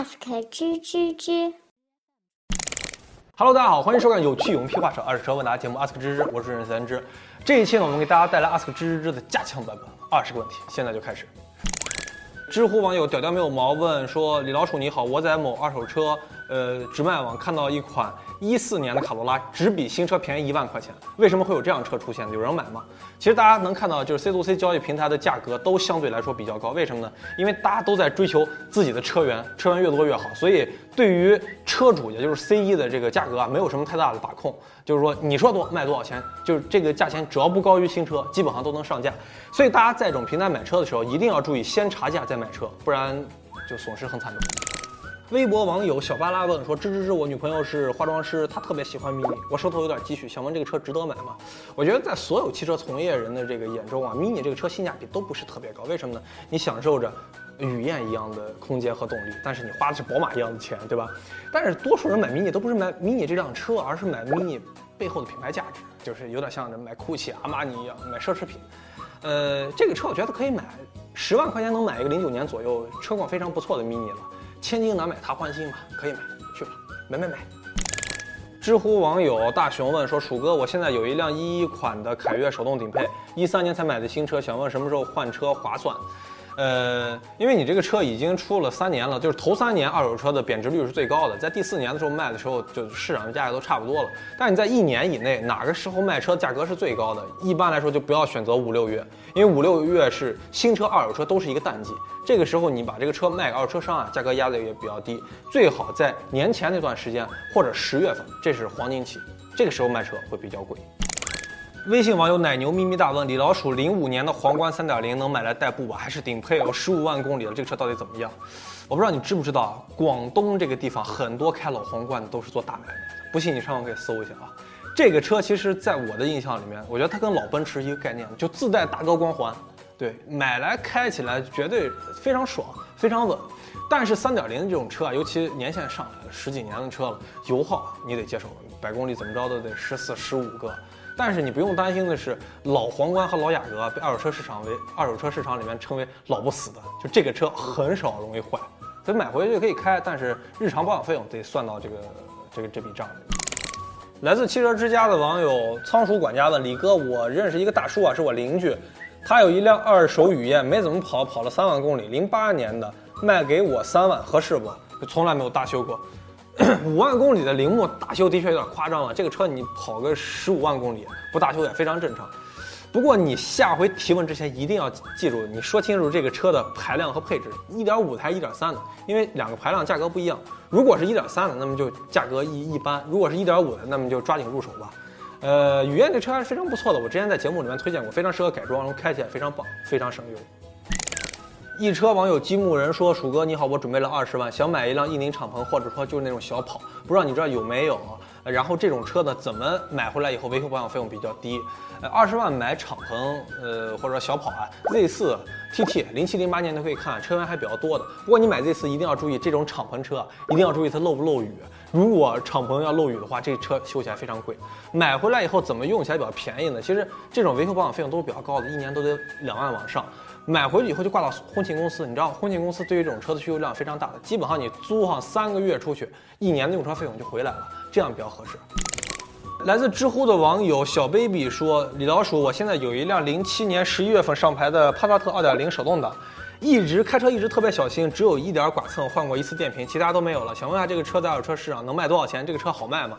ask 吱吱吱。Hello，大家好，欢迎收看有趣有屁话少二十车问答节目 Ask 吱吱，我是任三芝。这一期呢，我们给大家带来 Ask 吱吱吱的加强版本，二十个问题，现在就开始。知乎网友屌屌没有毛问说：“李老鼠你好，我在某二手车呃直卖网看到一款一四年的卡罗拉，只比新车便宜一万块钱，为什么会有这样车出现？有人买吗？”其实大家能看到，就是 C to C 交易平台的价格都相对来说比较高，为什么呢？因为大家都在追求自己的车源，车源越多越好，所以对于车主，也就是 C 一的这个价格啊，没有什么太大的把控，就是说你说多卖多少钱，就是这个价钱只要不高于新车，基本上都能上架。所以大家在这种平台买车的时候，一定要注意先查价再买车，不然就损失很惨重。微博网友小巴拉问说：“芝芝芝，我女朋友是化妆师，她特别喜欢 mini，我手头有点积蓄，想问这个车值得买吗？”我觉得在所有汽车从业人的这个眼中啊，mini 这个车性价比都不是特别高。为什么呢？你享受着雨燕一样的空间和动力，但是你花的是宝马一样的钱，对吧？但是多数人买 mini 都不是买 mini 这辆车，而是买 mini 背后的品牌价值，就是有点像买 GUCCI、阿玛尼一样买奢侈品。呃，这个车我觉得可以买，十万块钱能买一个零九年左右车况非常不错的 mini 了。千金难买他欢心嘛，可以买，去吧，买买买。知乎网友大熊问说：“鼠哥，我现在有一辆一一款的凯越手动顶配，一三年才买的新车，想问什么时候换车划算？”呃，因为你这个车已经出了三年了，就是头三年二手车的贬值率是最高的，在第四年的时候卖的时候，就市场的价格都差不多了。但你在一年以内，哪个时候卖车价格是最高的？一般来说就不要选择五六月，因为五六月是新车、二手车都是一个淡季，这个时候你把这个车卖给二手车商啊，价格压的也比较低。最好在年前那段时间或者十月份，这是黄金期，这个时候卖车会比较贵。微信网友奶牛咪咪大问：李老鼠，零五年的皇冠三点零能买来代步吧？还是顶配？有十五万公里了，这个车到底怎么样？我不知道你知不知道啊？广东这个地方很多开老皇冠的都是做大买卖的，不信你上网可以搜一下啊。这个车其实在我的印象里面，我觉得它跟老奔驰一个概念，就自带大哥光环，对，买来开起来绝对非常爽，非常稳。但是三点零这种车啊，尤其年限上来了，十几年的车了，油耗你得接受，百公里怎么着都得十四、十五个。但是你不用担心的是，老皇冠和老雅阁被二手车市场为二手车市场里面称为老不死的，就这个车很少容易坏，所以买回去可以开，但是日常保养费用得算到这个这个这笔账里。来自汽车之家的网友仓鼠管家问李哥，我认识一个大叔啊，是我邻居，他有一辆二手雨燕，没怎么跑，跑了三万公里，零八年的，卖给我三万，合适不？从来没有大修过。五万公里的铃木大修的确有点夸张了，这个车你跑个十五万公里不大修也非常正常。不过你下回提问之前一定要记住，你说清楚这个车的排量和配置，一点五台一点三的，因为两个排量价格不一样。如果是一点三的，那么就价格一一般；如果是一点五的，那么就抓紧入手吧。呃，雨燕这车还是非常不错的，我之前在节目里面推荐过，非常适合改装，然后开起来非常棒，非常省油。一车网友积木人说：“鼠哥你好，我准备了二十万，想买一辆一零敞篷，或者说就是那种小跑，不知道你这有没有？然后这种车呢，怎么买回来以后维修保养费用比较低？呃，二十万买敞篷，呃或者小跑啊，Z 四 TT 零七零八年都可以看，车源还比较多的。不过你买 Z 四一定要注意，这种敞篷车一定要注意它漏不漏雨。如果敞篷要漏雨的话，这车修起来非常贵。买回来以后怎么用起来比较便宜呢？其实这种维修保养费用都是比较高的，一年都得两万往上。”买回去以后就挂到婚庆公司，你知道婚庆公司对于这种车的需求量非常大的，基本上你租上三个月出去，一年的用车费用就回来了，这样比较合适。来自知乎的网友小 baby 说：“李老鼠，我现在有一辆零七年十一月份上牌的帕萨特二点零手动挡，一直开车一直特别小心，只有一点剐蹭，换过一次电瓶，其他都没有了。想问下这个车在二手车市场能卖多少钱？这个车好卖吗？”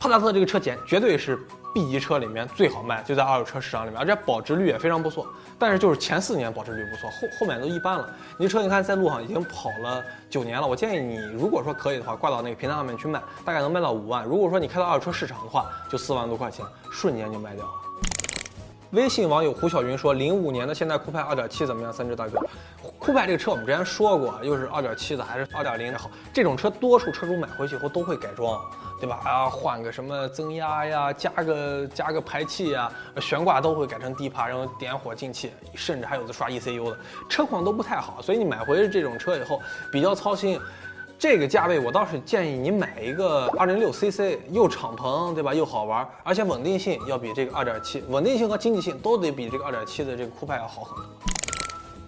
帕萨特这个车简绝对是 B 级车里面最好卖，就在二手车市场里面，而且保值率也非常不错。但是就是前四年保值率不错，后后面都一般了。你车你看在路上已经跑了九年了，我建议你如果说可以的话，挂到那个平台上面去卖，大概能卖到五万。如果说你开到二手车市场的话，就四万多块钱，瞬间就卖掉了。微信网友胡小云说：“零五年的现代酷派二点七怎么样？三只大哥，酷派这个车我们之前说过，又是二点七的还是二点零的好？这种车多数车主买回去以后都会改装，对吧？啊，换个什么增压呀，加个加个排气呀，悬挂都会改成低趴，然后点火进气，甚至还有的刷 ECU 的，车况都不太好。所以你买回这种车以后比较操心。”这个价位，我倒是建议你买一个二零六 cc，又敞篷，对吧？又好玩，而且稳定性要比这个二点七稳定性和经济性都得比这个二点七的这个酷派要好很多。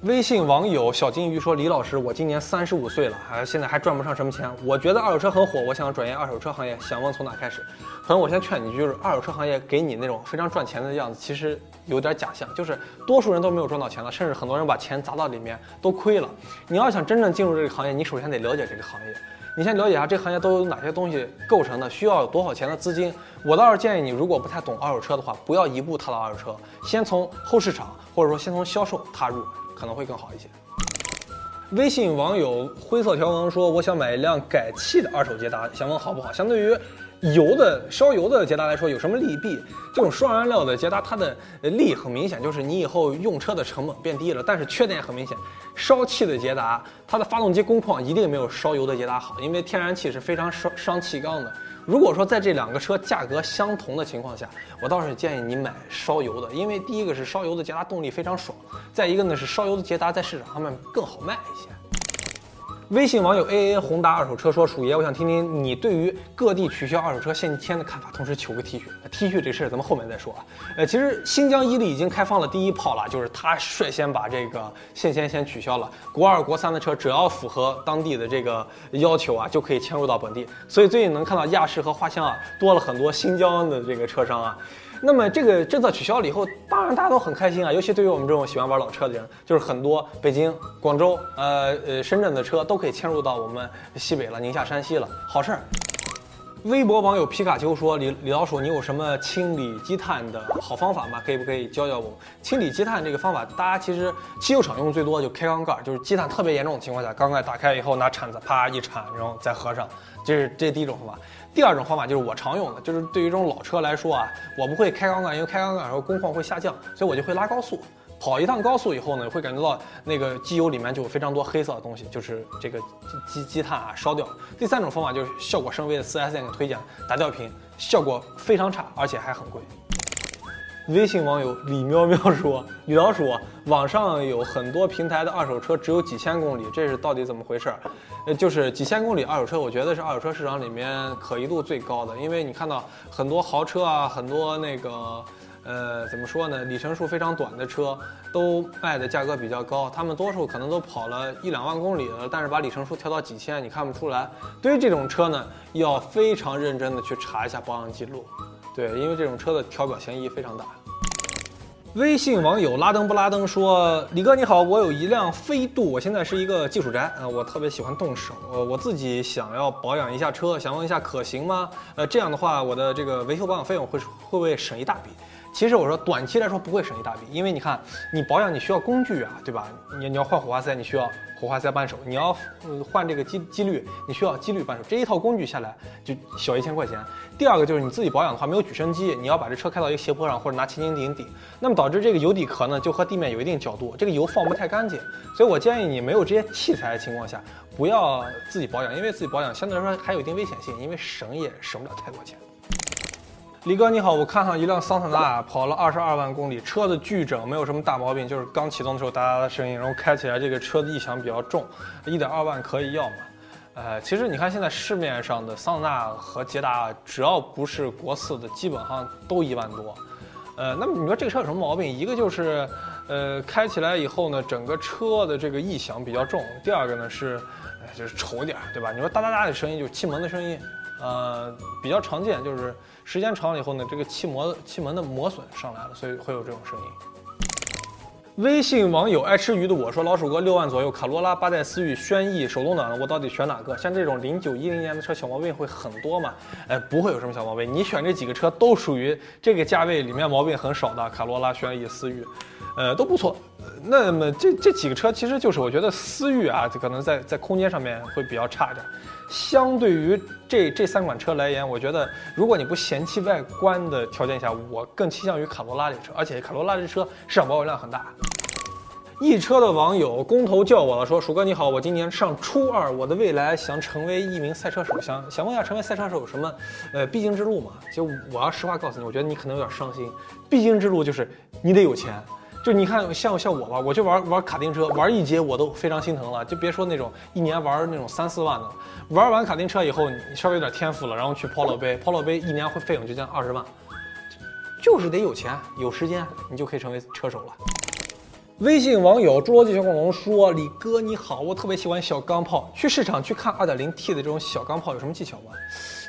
微信网友小金鱼说：“李老师，我今年三十五岁了，还现在还赚不上什么钱。我觉得二手车很火，我想转业二手车行业，想问从哪开始？”朋友，我先劝你，就是二手车行业给你那种非常赚钱的样子，其实有点假象，就是多数人都没有赚到钱了，甚至很多人把钱砸到里面都亏了。你要想真正进入这个行业，你首先得了解这个行业，你先了解一下这个行业都有哪些东西构成的，需要有多少钱的资金。我倒是建议你，如果不太懂二手车的话，不要一步踏到二手车，先从后市场或者说先从销售踏入。可能会更好一些。微信网友灰色条纹说：“我想买一辆改气的二手捷达，想问好不好？相对于油的烧油的捷达来说，有什么利弊？这种双燃料的捷达，它的利很明显，就是你以后用车的成本变低了。但是缺点也很明显，烧气的捷达，它的发动机工况一定没有烧油的捷达好，因为天然气是非常伤伤气缸的。”如果说在这两个车价格相同的情况下，我倒是建议你买烧油的，因为第一个是烧油的捷达动力非常爽，再一个呢是烧油的捷达在市场上面更好卖一些。微信网友 A A 宏达二手车说：“鼠爷，我想听听你对于各地取消二手车限迁的看法，同时求个 T 恤。T 恤这事儿咱们后面再说啊。呃，其实新疆伊犁已经开放了第一炮了，就是他率先把这个限迁先取消了，国二、国三的车只要符合当地的这个要求啊，就可以迁入到本地。所以最近能看到亚市和花乡啊多了很多新疆的这个车商啊。”那么这个政策取消了以后，当然大家都很开心啊，尤其对于我们这种喜欢玩老车的人，就是很多北京、广州、呃呃深圳的车都可以迁入到我们西北了，宁夏、山西了，好事儿。微博网友皮卡丘说：“李李老鼠，你有什么清理积碳的好方法吗？可以不可以教教我？清理积碳这个方法，大家其实汽修厂用最多就开缸盖，就是积碳特别严重的情况下，缸盖打开以后拿铲子啪一铲，然后再合上，这是这第一种方法。第二种方法就是我常用的，就是对于这种老车来说啊，我不会开缸盖，因为开缸盖时候工况会下降，所以我就会拉高速。”跑一趟高速以后呢，会感觉到那个机油里面就有非常多黑色的东西，就是这个积积碳啊烧掉。第三种方法就是效果甚微的 4S 店推荐打吊瓶，效果非常差，而且还很贵。微信网友李喵喵说：“李老鼠，网上有很多平台的二手车只有几千公里，这是到底怎么回事？呃，就是几千公里二手车，我觉得是二手车市场里面可疑度最高的，因为你看到很多豪车啊，很多那个。”呃，怎么说呢？里程数非常短的车都卖的价格比较高，他们多数可能都跑了一两万公里了，但是把里程数调到几千，你看不出来。对于这种车呢，要非常认真的去查一下保养记录，对，因为这种车的调表嫌疑非常大。微信网友拉登不拉登说：“李哥你好，我有一辆飞度，我现在是一个技术宅啊，我特别喜欢动手，呃，我自己想要保养一下车，想问一下可行吗？呃，这样的话，我的这个维修保养费用会会不会省一大笔？”其实我说短期来说不会省一大笔，因为你看你保养你需要工具啊，对吧？你你要换火花塞，你需要火花塞扳手；你要换这个机机滤，你需要机滤扳手。这一套工具下来就小一千块钱。第二个就是你自己保养的话，没有举升机，你要把这车开到一个斜坡上或者拿千斤顶顶，那么导致这个油底壳呢就和地面有一定角度，这个油放不太干净。所以我建议你没有这些器材的情况下，不要自己保养，因为自己保养相对来说还有一定危险性，因为省也省不了太多钱。李哥你好，我看上一辆桑塔纳，跑了二十二万公里，车子巨整，没有什么大毛病，就是刚启动的时候哒哒的声音，然后开起来这个车的异响比较重，一点二万可以要吗？呃，其实你看现在市面上的桑塔纳和捷达，只要不是国四的，基本上都一万多。呃，那么你说这个车有什么毛病？一个就是，呃，开起来以后呢，整个车的这个异响比较重；第二个呢是，就是丑一点，对吧？你说哒哒哒的声音就是气门的声音。呃，比较常见，就是时间长了以后呢，这个气膜气门的磨损上来了，所以会有这种声音。微信网友爱吃鱼的我说，老鼠哥六万左右，卡罗拉、八代思域、轩逸、手动挡的，我到底选哪个？像这种零九一零年的车，小毛病会很多吗？哎，不会有什么小毛病，你选这几个车都属于这个价位里面毛病很少的，卡罗拉、轩逸、思域，呃，都不错。那么这这几个车其实就是我觉得思域啊，可能在在空间上面会比较差一点。相对于这这三款车来言，我觉得如果你不嫌弃外观的条件下，我更倾向于卡罗拉这车，而且卡罗拉这车市场保有量很大。易车的网友工头叫我了，说鼠哥你好，我今年上初二，我的未来想成为一名赛车手，想想问一下成为赛车手有什么呃必经之路吗？就我要实话告诉你，我觉得你可能有点伤心，必经之路就是你得有钱。就你看，像像我吧，我就玩玩卡丁车，玩一节我都非常心疼了，就别说那种一年玩那种三四万的。玩完卡丁车以后，你稍微有点天赋了，然后去 Polo 杯，Polo 杯一年会费用就将近二十万，就是得有钱有时间，你就可以成为车手了。微信网友侏罗纪小恐龙说：“李哥你好，我特别喜欢小钢炮，去市场去看 2.0T 的这种小钢炮有什么技巧吗？”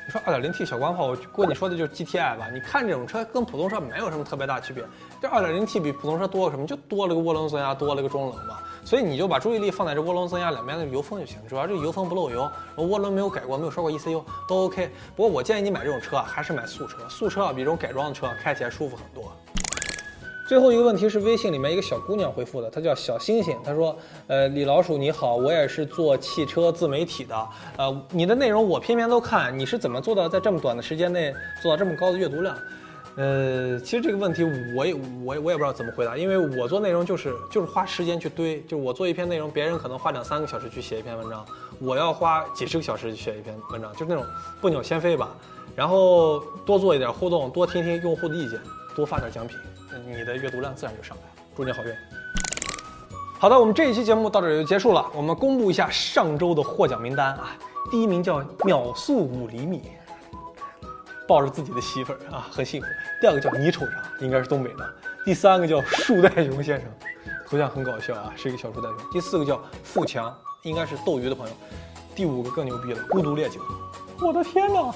你说 2.0T 小钢炮，我估计你说的就是 GTI 吧？你看这种车跟普通车没有什么特别大区别，这 2.0T 比普通车多了什么？就多了个涡轮增压，多了个中冷嘛。所以你就把注意力放在这涡轮增压两边的油封就行，主要这油封不漏油，涡轮没有改过，没有刷过 ECU 都 OK。不过我建议你买这种车啊，还是买素车，素车啊比这种改装的车开起来舒服很多。最后一个问题是微信里面一个小姑娘回复的，她叫小星星，她说：“呃，李老鼠你好，我也是做汽车自媒体的，呃，你的内容我篇篇都看，你是怎么做到在这么短的时间内做到这么高的阅读量？”呃，其实这个问题我也我我也不知道怎么回答，因为我做内容就是就是花时间去堆，就是我做一篇内容，别人可能花两三个小时去写一篇文章，我要花几十个小时去写一篇文章，就是那种不鸟先飞吧，然后多做一点互动，多听听用户的意见，多发点奖品。你的阅读量自然就上来了，祝你好运。好的，我们这一期节目到这里就结束了。我们公布一下上周的获奖名单啊，第一名叫秒速五厘米，抱着自己的媳妇儿啊，很幸福。第二个叫你瞅啥，应该是东北的。第三个叫树袋熊先生，头像很搞笑啊，是一个小树袋熊。第四个叫富强，应该是斗鱼的朋友。第五个更牛逼了，孤独烈酒，我的天哪！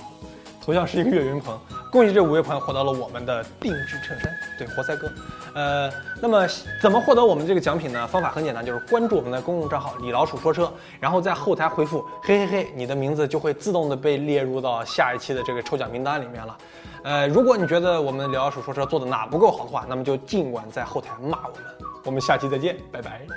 头像是一个岳云鹏，恭喜这五位朋友获得了我们的定制衬衫，对，活塞哥。呃，那么怎么获得我们这个奖品呢？方法很简单，就是关注我们的公众账号“李老鼠说车”，然后在后台回复“嘿嘿嘿”，你的名字就会自动的被列入到下一期的这个抽奖名单里面了。呃，如果你觉得我们李老鼠说车做的哪不够好的话，那么就尽管在后台骂我们。我们下期再见，拜拜。